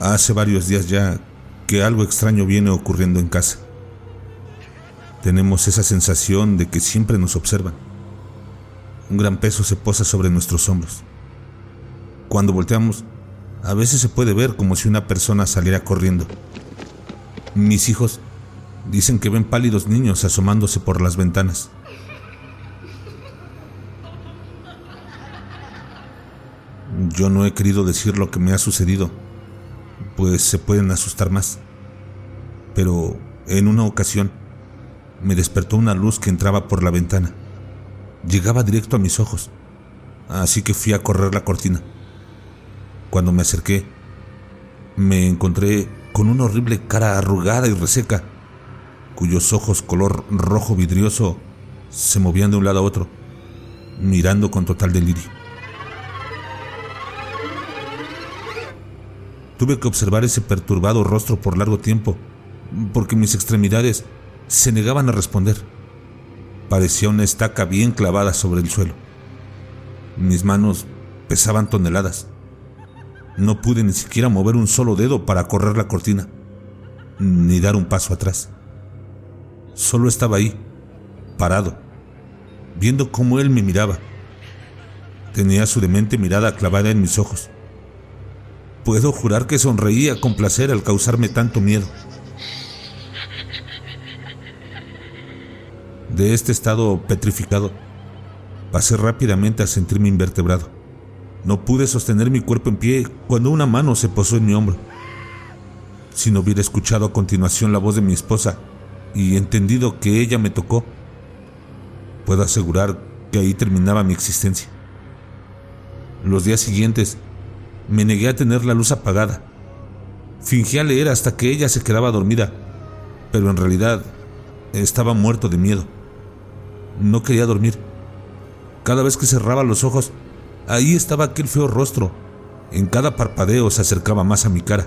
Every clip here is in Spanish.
Hace varios días ya que algo extraño viene ocurriendo en casa. Tenemos esa sensación de que siempre nos observan. Un gran peso se posa sobre nuestros hombros. Cuando volteamos, a veces se puede ver como si una persona saliera corriendo. Mis hijos dicen que ven pálidos niños asomándose por las ventanas. Yo no he querido decir lo que me ha sucedido, pues se pueden asustar más. Pero en una ocasión me despertó una luz que entraba por la ventana. Llegaba directo a mis ojos, así que fui a correr la cortina. Cuando me acerqué, me encontré con una horrible cara arrugada y reseca, cuyos ojos color rojo vidrioso se movían de un lado a otro, mirando con total delirio. Tuve que observar ese perturbado rostro por largo tiempo, porque mis extremidades se negaban a responder. Parecía una estaca bien clavada sobre el suelo. Mis manos pesaban toneladas. No pude ni siquiera mover un solo dedo para correr la cortina, ni dar un paso atrás. Solo estaba ahí, parado, viendo cómo él me miraba. Tenía su demente mirada clavada en mis ojos. Puedo jurar que sonreía con placer al causarme tanto miedo. De este estado petrificado, pasé rápidamente a sentirme invertebrado. No pude sostener mi cuerpo en pie cuando una mano se posó en mi hombro. Si no hubiera escuchado a continuación la voz de mi esposa y entendido que ella me tocó, puedo asegurar que ahí terminaba mi existencia. Los días siguientes me negué a tener la luz apagada. Fingí a leer hasta que ella se quedaba dormida, pero en realidad estaba muerto de miedo. No quería dormir. Cada vez que cerraba los ojos, ahí estaba aquel feo rostro. En cada parpadeo se acercaba más a mi cara.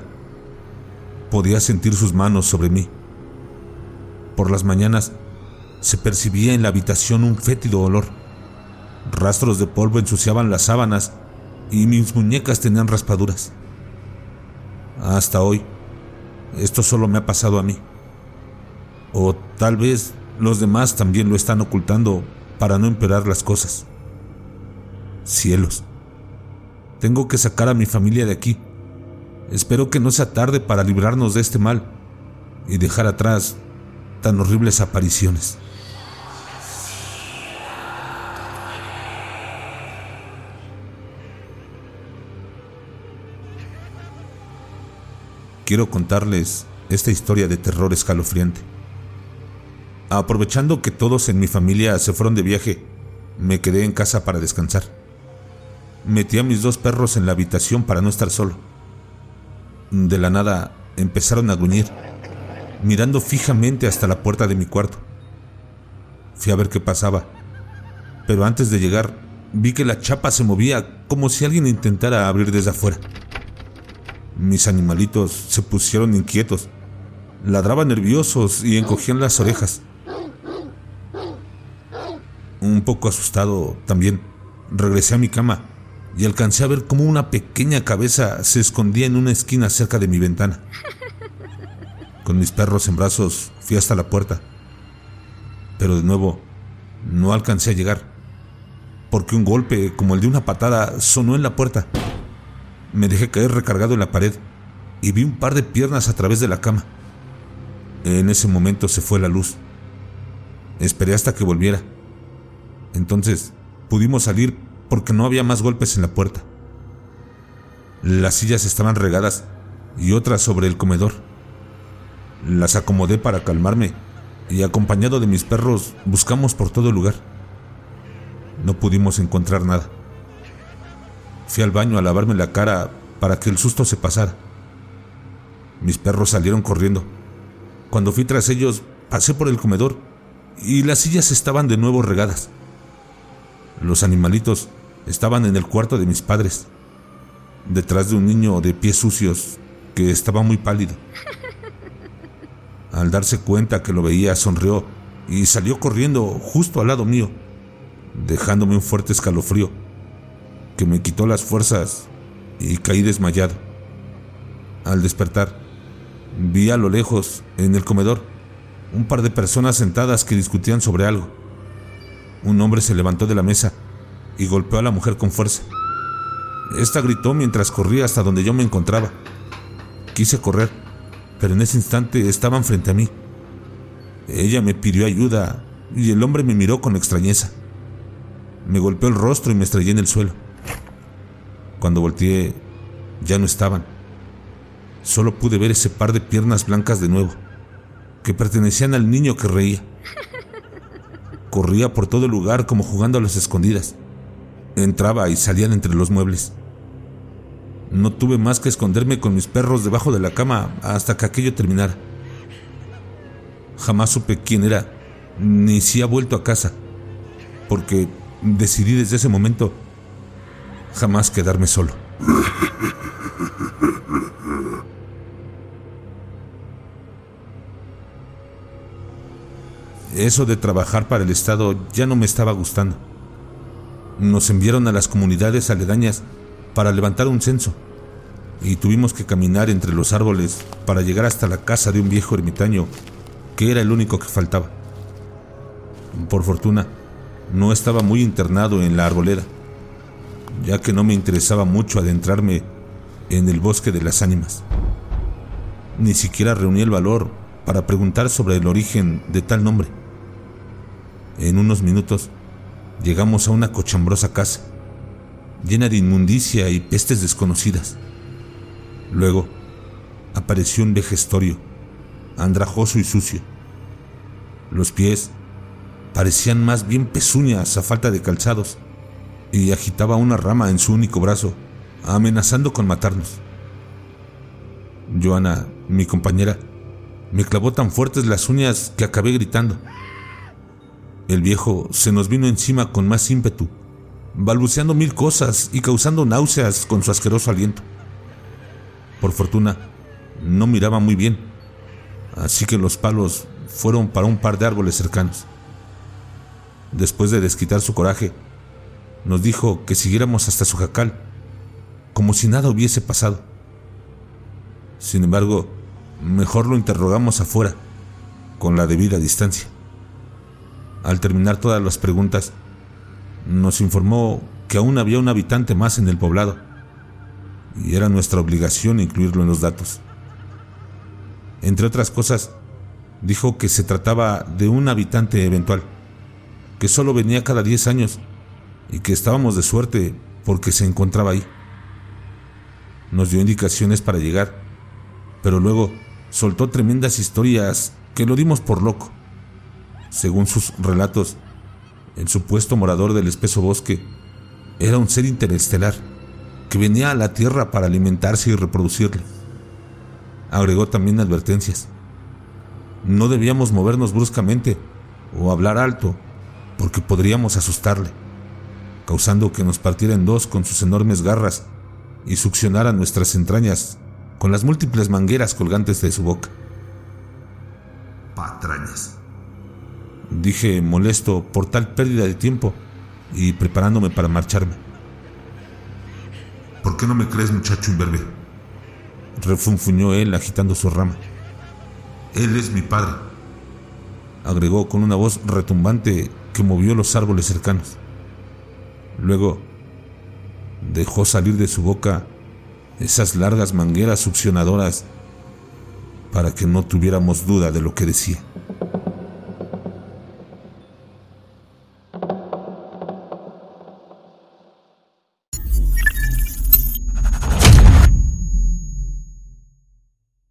Podía sentir sus manos sobre mí. Por las mañanas se percibía en la habitación un fétido olor. Rastros de polvo ensuciaban las sábanas y mis muñecas tenían raspaduras. Hasta hoy, esto solo me ha pasado a mí. O tal vez los demás también lo están ocultando para no empeorar las cosas. Cielos, tengo que sacar a mi familia de aquí. Espero que no sea tarde para librarnos de este mal y dejar atrás tan horribles apariciones. Quiero contarles esta historia de terror escalofriante. Aprovechando que todos en mi familia se fueron de viaje, me quedé en casa para descansar. Metí a mis dos perros en la habitación para no estar solo. De la nada empezaron a gruñir, mirando fijamente hasta la puerta de mi cuarto. Fui a ver qué pasaba, pero antes de llegar vi que la chapa se movía como si alguien intentara abrir desde afuera. Mis animalitos se pusieron inquietos, ladraban nerviosos y encogían las orejas. Un poco asustado también, regresé a mi cama y alcancé a ver cómo una pequeña cabeza se escondía en una esquina cerca de mi ventana. Con mis perros en brazos fui hasta la puerta, pero de nuevo no alcancé a llegar, porque un golpe como el de una patada sonó en la puerta. Me dejé caer recargado en la pared y vi un par de piernas a través de la cama. En ese momento se fue la luz. Esperé hasta que volviera. Entonces pudimos salir porque no había más golpes en la puerta. Las sillas estaban regadas y otras sobre el comedor. Las acomodé para calmarme y acompañado de mis perros buscamos por todo el lugar. No pudimos encontrar nada. Fui al baño a lavarme la cara para que el susto se pasara. Mis perros salieron corriendo. Cuando fui tras ellos, pasé por el comedor y las sillas estaban de nuevo regadas. Los animalitos estaban en el cuarto de mis padres, detrás de un niño de pies sucios que estaba muy pálido. Al darse cuenta que lo veía, sonrió y salió corriendo justo al lado mío, dejándome un fuerte escalofrío que me quitó las fuerzas y caí desmayado. Al despertar, vi a lo lejos, en el comedor, un par de personas sentadas que discutían sobre algo. Un hombre se levantó de la mesa y golpeó a la mujer con fuerza. Esta gritó mientras corría hasta donde yo me encontraba. Quise correr, pero en ese instante estaban frente a mí. Ella me pidió ayuda y el hombre me miró con extrañeza. Me golpeó el rostro y me estrellé en el suelo. Cuando volteé, ya no estaban. Solo pude ver ese par de piernas blancas de nuevo, que pertenecían al niño que reía. Corría por todo el lugar como jugando a las escondidas. Entraba y salían entre los muebles. No tuve más que esconderme con mis perros debajo de la cama hasta que aquello terminara. Jamás supe quién era, ni si ha vuelto a casa, porque decidí desde ese momento jamás quedarme solo. Eso de trabajar para el Estado ya no me estaba gustando. Nos enviaron a las comunidades aledañas para levantar un censo y tuvimos que caminar entre los árboles para llegar hasta la casa de un viejo ermitaño que era el único que faltaba. Por fortuna, no estaba muy internado en la arboleda, ya que no me interesaba mucho adentrarme en el bosque de las ánimas. Ni siquiera reuní el valor para preguntar sobre el origen de tal nombre. En unos minutos llegamos a una cochambrosa casa, llena de inmundicia y pestes desconocidas. Luego apareció un vejestorio, andrajoso y sucio. Los pies parecían más bien pezuñas a falta de calzados, y agitaba una rama en su único brazo, amenazando con matarnos. Joana, mi compañera, me clavó tan fuertes las uñas que acabé gritando. El viejo se nos vino encima con más ímpetu, balbuceando mil cosas y causando náuseas con su asqueroso aliento. Por fortuna, no miraba muy bien, así que los palos fueron para un par de árboles cercanos. Después de desquitar su coraje, nos dijo que siguiéramos hasta su jacal, como si nada hubiese pasado. Sin embargo, mejor lo interrogamos afuera, con la debida distancia. Al terminar todas las preguntas, nos informó que aún había un habitante más en el poblado, y era nuestra obligación incluirlo en los datos. Entre otras cosas, dijo que se trataba de un habitante eventual que solo venía cada 10 años y que estábamos de suerte porque se encontraba ahí. Nos dio indicaciones para llegar, pero luego soltó tremendas historias que lo dimos por loco. Según sus relatos, el supuesto morador del espeso bosque era un ser interestelar que venía a la Tierra para alimentarse y reproducirle. Agregó también advertencias. No debíamos movernos bruscamente o hablar alto porque podríamos asustarle, causando que nos partiera en dos con sus enormes garras y succionara nuestras entrañas con las múltiples mangueras colgantes de su boca. Patrañas. Dije molesto por tal pérdida de tiempo y preparándome para marcharme. ¿Por qué no me crees, muchacho imberbe? Refunfuñó él agitando su rama. Él es mi padre. Agregó con una voz retumbante que movió los árboles cercanos. Luego dejó salir de su boca esas largas mangueras succionadoras para que no tuviéramos duda de lo que decía.